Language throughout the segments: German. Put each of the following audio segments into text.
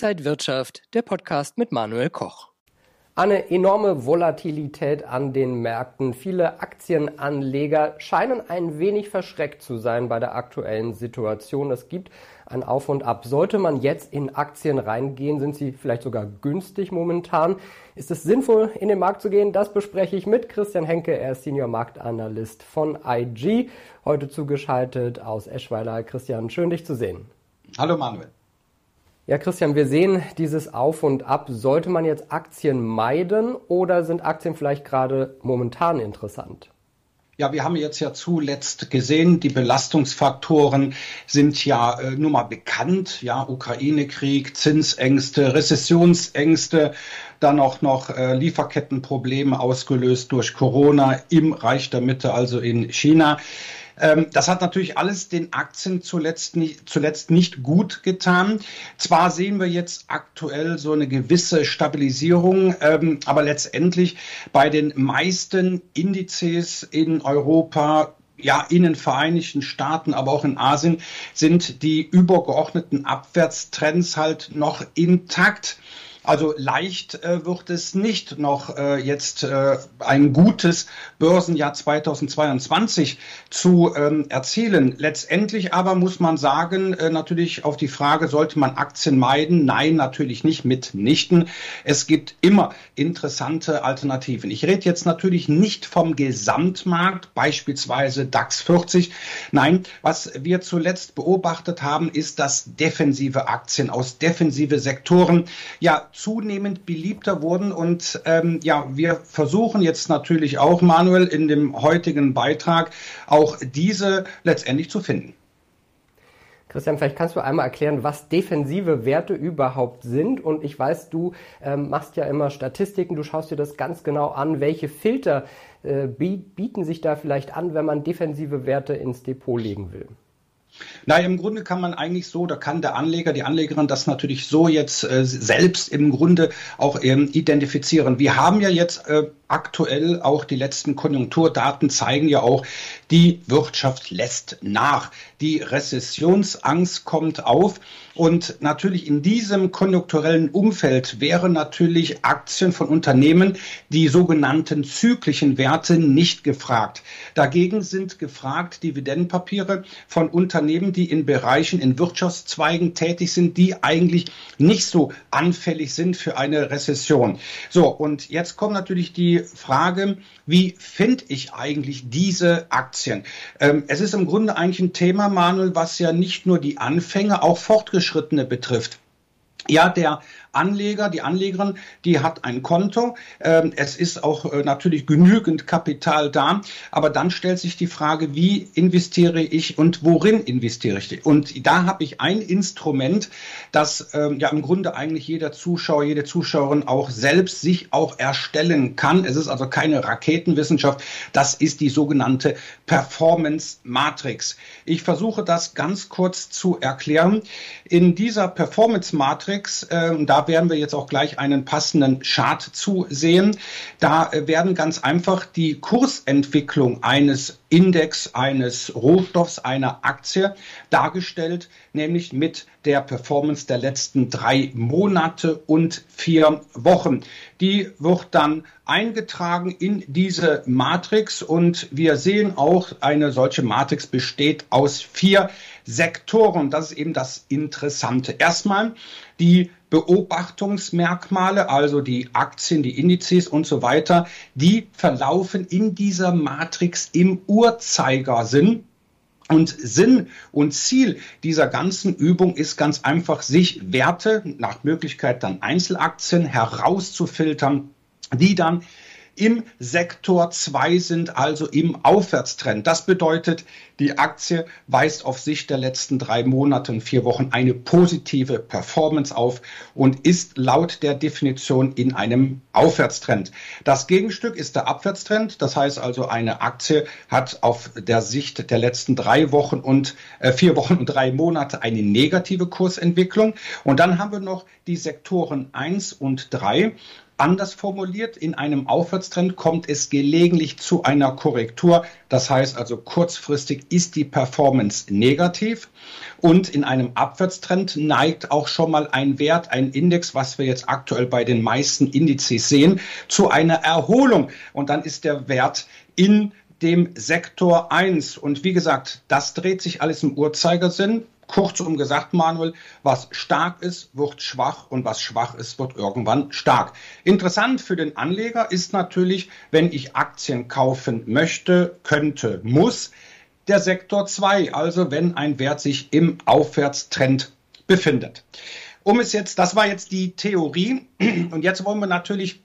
Inside Wirtschaft, der Podcast mit Manuel Koch. Eine enorme Volatilität an den Märkten. Viele Aktienanleger scheinen ein wenig verschreckt zu sein bei der aktuellen Situation. Es gibt ein Auf und Ab. Sollte man jetzt in Aktien reingehen, sind sie vielleicht sogar günstig momentan. Ist es sinnvoll, in den Markt zu gehen? Das bespreche ich mit Christian Henke. Er ist Senior Marktanalyst von IG. Heute zugeschaltet aus Eschweiler. Christian, schön dich zu sehen. Hallo Manuel. Ja, Christian, wir sehen dieses Auf und Ab. Sollte man jetzt Aktien meiden oder sind Aktien vielleicht gerade momentan interessant? Ja, wir haben jetzt ja zuletzt gesehen, die Belastungsfaktoren sind ja äh, nun mal bekannt. Ja, Ukraine-Krieg, Zinsängste, Rezessionsängste, dann auch noch äh, Lieferkettenprobleme ausgelöst durch Corona im Reich der Mitte, also in China. Ähm, das hat natürlich alles den Aktien zuletzt nicht, zuletzt nicht gut getan. Zwar sehen wir jetzt aktuell so eine gewisse Stabilisierung, ähm, aber letztendlich bei den meisten Indizes in Europa ja, in den Vereinigten Staaten, aber auch in Asien sind die übergeordneten Abwärtstrends halt noch intakt. Also leicht äh, wird es nicht noch äh, jetzt äh, ein gutes Börsenjahr 2022 zu ähm, erzielen. Letztendlich aber muss man sagen, äh, natürlich auf die Frage, sollte man Aktien meiden? Nein, natürlich nicht mitnichten. Es gibt immer interessante Alternativen. Ich rede jetzt natürlich nicht vom Gesamtmarkt, beispielsweise DAX 40. Nein, was wir zuletzt beobachtet haben, ist, dass defensive Aktien aus defensive Sektoren ja zunehmend beliebter wurden. Und ähm, ja, wir versuchen jetzt natürlich auch, Manuel, in dem heutigen Beitrag auch diese letztendlich zu finden. Christian, vielleicht kannst du einmal erklären, was defensive Werte überhaupt sind. Und ich weiß, du ähm, machst ja immer Statistiken, du schaust dir das ganz genau an. Welche Filter äh, bieten sich da vielleicht an, wenn man defensive Werte ins Depot legen will? Na, im Grunde kann man eigentlich so, da kann der Anleger, die Anlegerin das natürlich so jetzt äh, selbst im Grunde auch ähm, identifizieren. Wir haben ja jetzt äh, aktuell auch die letzten Konjunkturdaten zeigen ja auch, die Wirtschaft lässt nach. Die Rezessionsangst kommt auf. Und natürlich in diesem konjunkturellen Umfeld wären natürlich Aktien von Unternehmen, die sogenannten zyklischen Werte, nicht gefragt. Dagegen sind gefragt Dividendenpapiere von Unternehmen, die in Bereichen, in Wirtschaftszweigen tätig sind, die eigentlich nicht so anfällig sind für eine Rezession. So, und jetzt kommt natürlich die Frage, wie finde ich eigentlich diese Aktien? Ähm, es ist im Grunde eigentlich ein Thema, Manuel, was ja nicht nur die Anfänger, auch Fortgeschrittene betrifft. Ja, der Anleger, die Anlegerin, die hat ein Konto. Ähm, es ist auch äh, natürlich genügend Kapital da. Aber dann stellt sich die Frage, wie investiere ich und worin investiere ich? Und da habe ich ein Instrument, das ähm, ja im Grunde eigentlich jeder Zuschauer, jede Zuschauerin auch selbst sich auch erstellen kann. Es ist also keine Raketenwissenschaft. Das ist die sogenannte Performance Matrix. Ich versuche das ganz kurz zu erklären. In dieser Performance Matrix, äh, da da werden wir jetzt auch gleich einen passenden Chart zu sehen. Da äh, werden ganz einfach die Kursentwicklung eines Index, eines Rohstoffs, einer Aktie dargestellt, nämlich mit der Performance der letzten drei Monate und vier Wochen. Die wird dann eingetragen in diese Matrix und wir sehen auch, eine solche Matrix besteht aus vier Sektoren. Das ist eben das Interessante. Erstmal die Beobachtungsmerkmale, also die Aktien, die Indizes und so weiter, die verlaufen in dieser Matrix im Uhrzeigersinn. Und Sinn und Ziel dieser ganzen Übung ist ganz einfach, sich Werte, nach Möglichkeit dann Einzelaktien herauszufiltern, die dann im Sektor 2 sind, also im Aufwärtstrend. Das bedeutet, die Aktie weist auf Sicht der letzten drei Monate und vier Wochen eine positive Performance auf und ist laut der Definition in einem Aufwärtstrend. Das Gegenstück ist der Abwärtstrend. Das heißt also, eine Aktie hat auf der Sicht der letzten drei Wochen und äh, vier Wochen und drei Monate eine negative Kursentwicklung. Und dann haben wir noch die Sektoren 1 und 3. Anders formuliert, in einem Aufwärtstrend kommt es gelegentlich zu einer Korrektur. Das heißt also kurzfristig ist die Performance negativ und in einem Abwärtstrend neigt auch schon mal ein Wert, ein Index, was wir jetzt aktuell bei den meisten Indizes sehen, zu einer Erholung. Und dann ist der Wert in dem Sektor 1. Und wie gesagt, das dreht sich alles im Uhrzeigersinn. Kurzum gesagt, Manuel, was stark ist, wird schwach und was schwach ist, wird irgendwann stark. Interessant für den Anleger ist natürlich, wenn ich Aktien kaufen möchte, könnte, muss, der Sektor 2, also wenn ein Wert sich im Aufwärtstrend befindet. Um es jetzt, das war jetzt die Theorie und jetzt wollen wir natürlich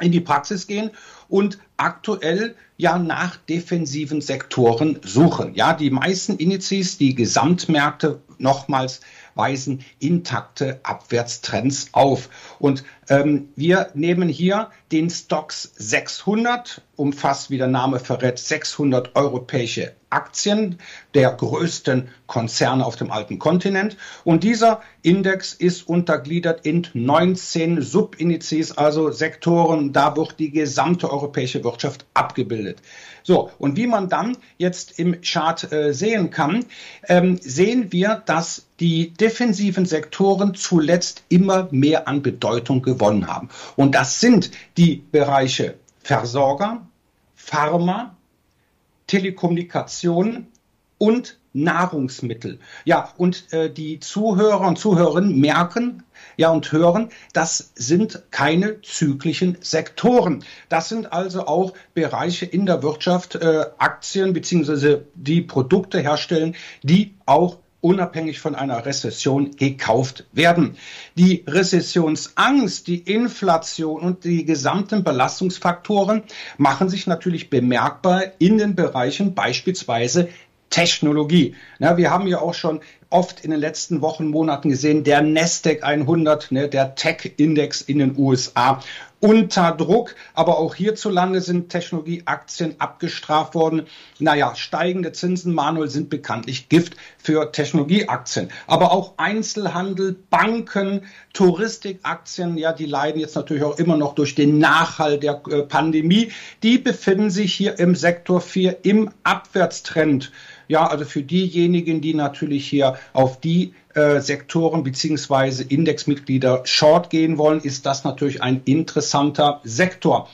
in die Praxis gehen und aktuell ja nach defensiven Sektoren suchen. Ja, die meisten Indizes, die Gesamtmärkte nochmals weisen intakte Abwärtstrends auf. Und ähm, wir nehmen hier den Stocks 600, umfasst, wie der Name verrät, 600 europäische Aktien der größten Konzerne auf dem alten Kontinent. Und dieser Index ist untergliedert in 19 Subindizes, also Sektoren. Da wird die gesamte europäische Wirtschaft abgebildet. So, und wie man dann jetzt im Chart äh, sehen kann, ähm, sehen wir, dass die defensiven Sektoren zuletzt immer mehr an Bedeutung gewonnen haben. Und das sind die Bereiche Versorger, Pharma, Telekommunikation und Nahrungsmittel. Ja, und äh, die Zuhörer und Zuhörerinnen merken, ja, und hören, das sind keine zyklischen Sektoren. Das sind also auch Bereiche in der Wirtschaft, äh, Aktien beziehungsweise die Produkte herstellen, die auch unabhängig von einer Rezession gekauft werden. Die Rezessionsangst, die Inflation und die gesamten Belastungsfaktoren machen sich natürlich bemerkbar in den Bereichen beispielsweise Technologie. Ja, wir haben ja auch schon oft in den letzten Wochen, Monaten gesehen, der Nasdaq 100, ne, der Tech-Index in den USA unter Druck. Aber auch hierzulande sind Technologieaktien abgestraft worden. Naja, steigende Zinsen, Manuel, sind bekanntlich Gift für Technologieaktien. Aber auch Einzelhandel, Banken, Touristikaktien, ja, die leiden jetzt natürlich auch immer noch durch den Nachhall der äh, Pandemie. Die befinden sich hier im Sektor 4 im Abwärtstrend. Ja, also für diejenigen, die natürlich hier auf die äh, Sektoren beziehungsweise Indexmitglieder short gehen wollen, ist das natürlich ein interessanter Sektor.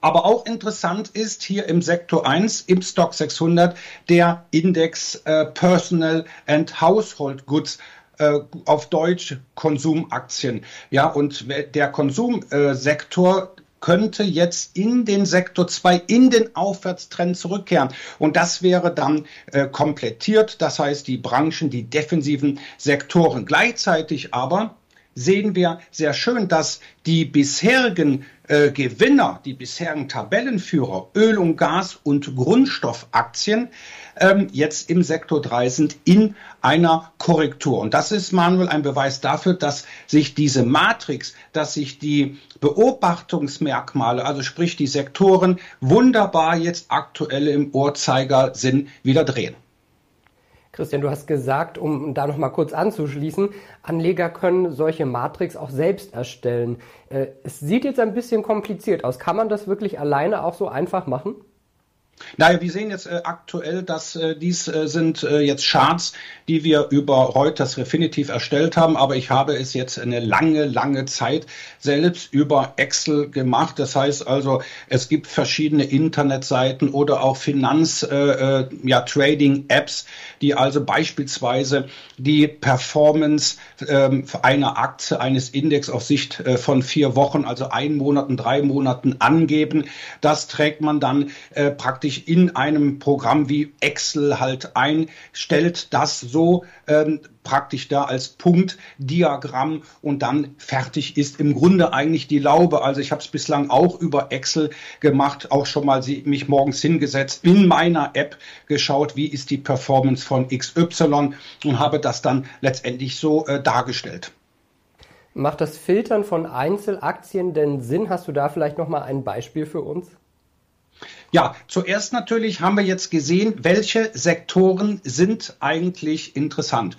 Aber auch interessant ist hier im Sektor 1, im Stock 600, der Index äh, Personal and Household Goods äh, auf Deutsch Konsumaktien. Ja, und der Konsumsektor könnte jetzt in den Sektor 2, in den Aufwärtstrend zurückkehren. Und das wäre dann äh, komplettiert, das heißt die Branchen, die defensiven Sektoren. Gleichzeitig aber sehen wir sehr schön, dass die bisherigen äh, Gewinner, die bisherigen Tabellenführer, Öl und Gas und Grundstoffaktien, ähm, jetzt im Sektor 3 sind in einer Korrektur. Und das ist, Manuel, ein Beweis dafür, dass sich diese Matrix, dass sich die Beobachtungsmerkmale, also sprich die Sektoren, wunderbar jetzt aktuell im Uhrzeigersinn wieder drehen. Christian, du hast gesagt, um da noch mal kurz anzuschließen, Anleger können solche Matrix auch selbst erstellen. Äh, es sieht jetzt ein bisschen kompliziert aus. Kann man das wirklich alleine auch so einfach machen? Naja, wir sehen jetzt äh, aktuell, dass äh, dies äh, sind äh, jetzt Charts, die wir über Reuters Refinitiv erstellt haben, aber ich habe es jetzt eine lange, lange Zeit selbst über Excel gemacht. Das heißt also, es gibt verschiedene Internetseiten oder auch Finanz, äh, äh, ja, die also beispielsweise die Performance ähm, einer Aktie, eines Index auf Sicht von vier Wochen, also ein Monaten, drei Monaten angeben. Das trägt man dann praktisch praktisch in einem Programm wie Excel halt ein, stellt das so ähm, praktisch da als Punktdiagramm und dann fertig ist im Grunde eigentlich die Laube. Also ich habe es bislang auch über Excel gemacht, auch schon mal mich morgens hingesetzt, in meiner App geschaut, wie ist die Performance von XY und habe das dann letztendlich so äh, dargestellt. Macht das Filtern von Einzelaktien denn Sinn? Hast du da vielleicht noch mal ein Beispiel für uns? Ja, zuerst natürlich haben wir jetzt gesehen, welche Sektoren sind eigentlich interessant.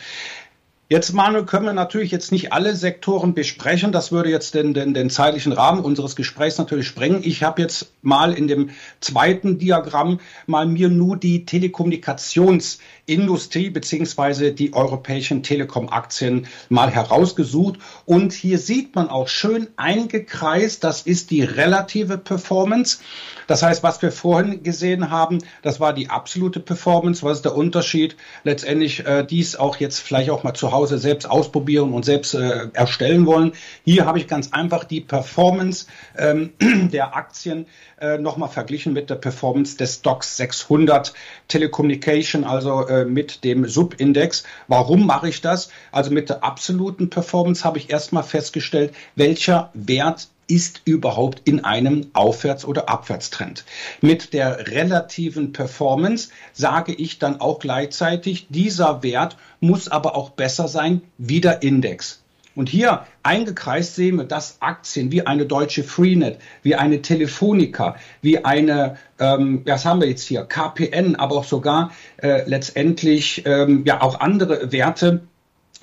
Jetzt, Manuel, können wir natürlich jetzt nicht alle Sektoren besprechen. Das würde jetzt den, den, den zeitlichen Rahmen unseres Gesprächs natürlich sprengen. Ich habe jetzt mal in dem zweiten Diagramm mal mir nur die Telekommunikationsindustrie beziehungsweise die europäischen Telekom-Aktien mal herausgesucht. Und hier sieht man auch schön eingekreist, das ist die relative Performance. Das heißt, was wir vorhin gesehen haben, das war die absolute Performance. Was ist der Unterschied? Letztendlich äh, dies auch jetzt vielleicht auch mal zu Hause selbst ausprobieren und selbst äh, erstellen wollen. Hier habe ich ganz einfach die Performance ähm, der Aktien äh, nochmal verglichen mit der Performance des Stocks 600 Telecommunication, also äh, mit dem Subindex. Warum mache ich das? Also mit der absoluten Performance habe ich erstmal festgestellt, welcher Wert ist überhaupt in einem Aufwärts- oder Abwärtstrend. Mit der relativen Performance sage ich dann auch gleichzeitig, dieser Wert muss aber auch besser sein wie der Index. Und hier eingekreist sehen wir, dass Aktien wie eine deutsche Freenet, wie eine Telefonica, wie eine, ähm, was haben wir jetzt hier, KPN, aber auch sogar äh, letztendlich ähm, ja auch andere Werte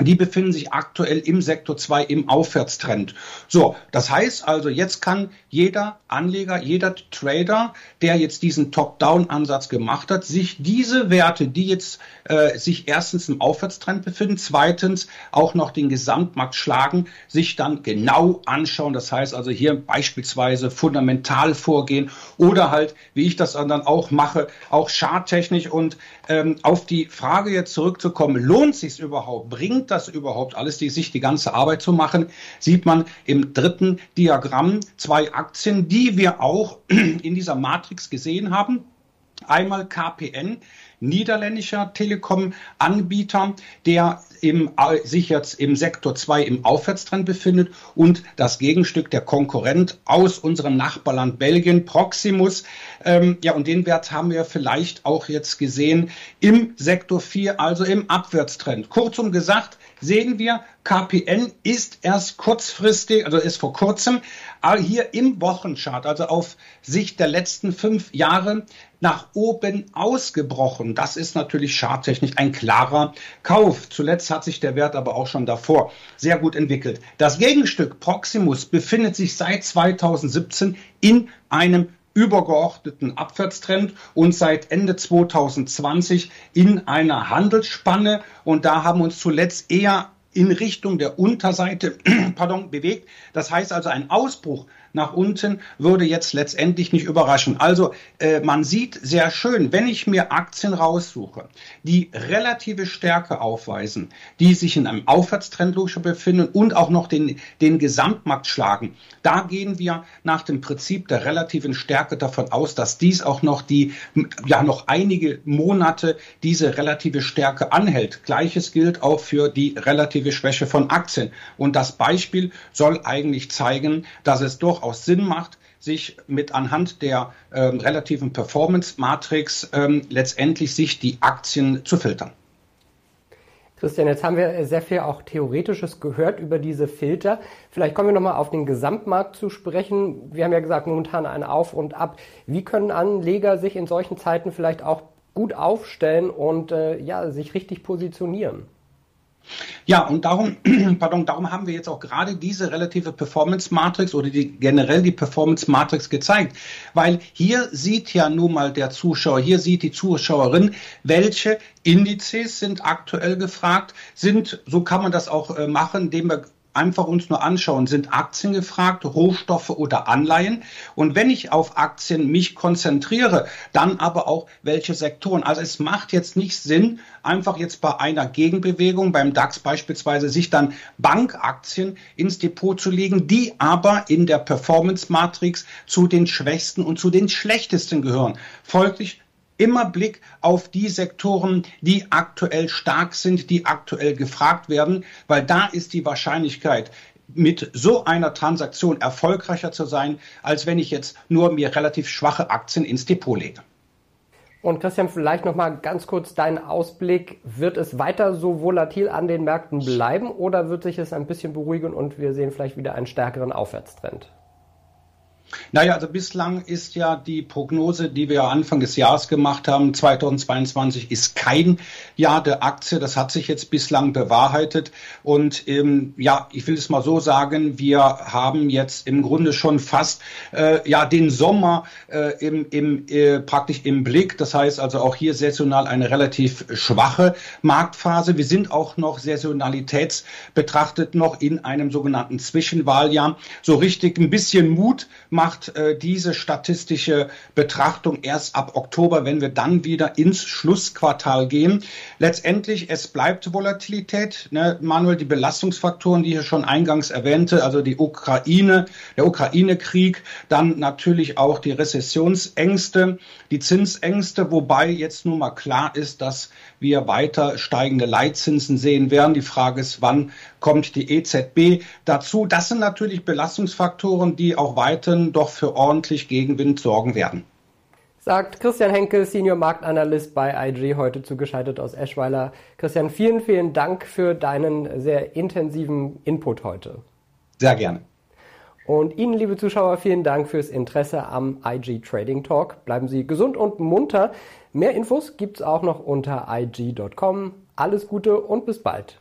die befinden sich aktuell im Sektor 2 im Aufwärtstrend. So, das heißt also, jetzt kann jeder Anleger, jeder Trader, der jetzt diesen Top-Down-Ansatz gemacht hat, sich diese Werte, die jetzt äh, sich erstens im Aufwärtstrend befinden, zweitens auch noch den Gesamtmarkt schlagen, sich dann genau anschauen. Das heißt also hier beispielsweise fundamental vorgehen oder halt, wie ich das dann auch mache, auch charttechnisch und ähm, auf die Frage jetzt zurückzukommen, lohnt sich überhaupt? Bringt das überhaupt alles, die, sich die ganze Arbeit zu machen? Sieht man im dritten Diagramm zwei Aktien, die wir auch in dieser Matrix gesehen haben. Einmal KPN, niederländischer Telekom-Anbieter, der im, sich jetzt im Sektor 2 im Aufwärtstrend befindet und das Gegenstück der Konkurrent aus unserem Nachbarland Belgien, Proximus. Ähm, ja, und den Wert haben wir vielleicht auch jetzt gesehen im Sektor 4, also im Abwärtstrend. Kurzum gesagt, sehen wir, KPN ist erst kurzfristig, also ist vor kurzem hier im Wochenchart, also auf Sicht der letzten fünf Jahre, nach oben ausgebrochen. Das ist natürlich charttechnisch ein klarer Kauf. Zuletzt hat sich der Wert aber auch schon davor sehr gut entwickelt. Das Gegenstück Proximus befindet sich seit 2017 in einem übergeordneten Abwärtstrend und seit Ende 2020 in einer Handelsspanne. Und da haben uns zuletzt eher in Richtung der Unterseite pardon, bewegt. Das heißt also, ein Ausbruch nach unten würde jetzt letztendlich nicht überraschen. Also äh, man sieht sehr schön, wenn ich mir Aktien raussuche, die relative Stärke aufweisen, die sich in einem Aufwärtstrend befinden und auch noch den, den Gesamtmarkt schlagen, da gehen wir nach dem Prinzip der relativen Stärke davon aus, dass dies auch noch die, ja, noch einige Monate diese relative Stärke anhält. Gleiches gilt auch für die relative Schwäche von Aktien. Und das Beispiel soll eigentlich zeigen, dass es doch durchaus Sinn macht, sich mit anhand der ähm, relativen Performance-Matrix ähm, letztendlich sich die Aktien zu filtern. Christian, jetzt haben wir sehr viel auch Theoretisches gehört über diese Filter. Vielleicht kommen wir nochmal auf den Gesamtmarkt zu sprechen. Wir haben ja gesagt, momentan ein Auf und Ab. Wie können Anleger sich in solchen Zeiten vielleicht auch gut aufstellen und äh, ja, sich richtig positionieren? Ja, und darum, pardon, darum haben wir jetzt auch gerade diese relative Performance Matrix oder die, generell die Performance Matrix gezeigt, weil hier sieht ja nun mal der Zuschauer, hier sieht die Zuschauerin, welche Indizes sind aktuell gefragt, sind, so kann man das auch äh, machen, indem wir einfach uns nur anschauen, sind Aktien gefragt, Rohstoffe oder Anleihen? Und wenn ich auf Aktien mich konzentriere, dann aber auch welche Sektoren. Also es macht jetzt nicht Sinn, einfach jetzt bei einer Gegenbewegung, beim DAX beispielsweise, sich dann Bankaktien ins Depot zu legen, die aber in der Performance Matrix zu den schwächsten und zu den schlechtesten gehören. Folglich immer Blick auf die Sektoren, die aktuell stark sind, die aktuell gefragt werden, weil da ist die Wahrscheinlichkeit, mit so einer Transaktion erfolgreicher zu sein, als wenn ich jetzt nur mir relativ schwache Aktien ins Depot lege. Und Christian, vielleicht noch mal ganz kurz deinen Ausblick. Wird es weiter so volatil an den Märkten bleiben oder wird sich es ein bisschen beruhigen und wir sehen vielleicht wieder einen stärkeren Aufwärtstrend? Naja, also bislang ist ja die Prognose, die wir Anfang des Jahres gemacht haben, 2022 ist kein Jahr der Aktie. Das hat sich jetzt bislang bewahrheitet. Und ähm, ja, ich will es mal so sagen, wir haben jetzt im Grunde schon fast äh, ja den Sommer äh, im, im, äh, praktisch im Blick. Das heißt also auch hier saisonal eine relativ schwache Marktphase. Wir sind auch noch saisonalitätsbetrachtet noch in einem sogenannten Zwischenwahljahr. So richtig ein bisschen Mut macht äh, diese statistische Betrachtung erst ab Oktober, wenn wir dann wieder ins Schlussquartal gehen. Letztendlich, es bleibt Volatilität. Ne? Manuel, die Belastungsfaktoren, die ich schon eingangs erwähnte, also die Ukraine, der Ukraine-Krieg, dann natürlich auch die Rezessionsängste, die Zinsängste, wobei jetzt nun mal klar ist, dass wir weiter steigende Leitzinsen sehen werden. Die Frage ist, wann kommt die EZB dazu? Das sind natürlich Belastungsfaktoren, die auch weiterhin doch für ordentlich Gegenwind sorgen werden. Sagt Christian Henke, Senior Marktanalyst bei IG, heute zugeschaltet aus Eschweiler. Christian, vielen, vielen Dank für deinen sehr intensiven Input heute. Sehr gerne. Und Ihnen, liebe Zuschauer, vielen Dank fürs Interesse am IG Trading Talk. Bleiben Sie gesund und munter. Mehr Infos gibt's auch noch unter IG.com. Alles Gute und bis bald.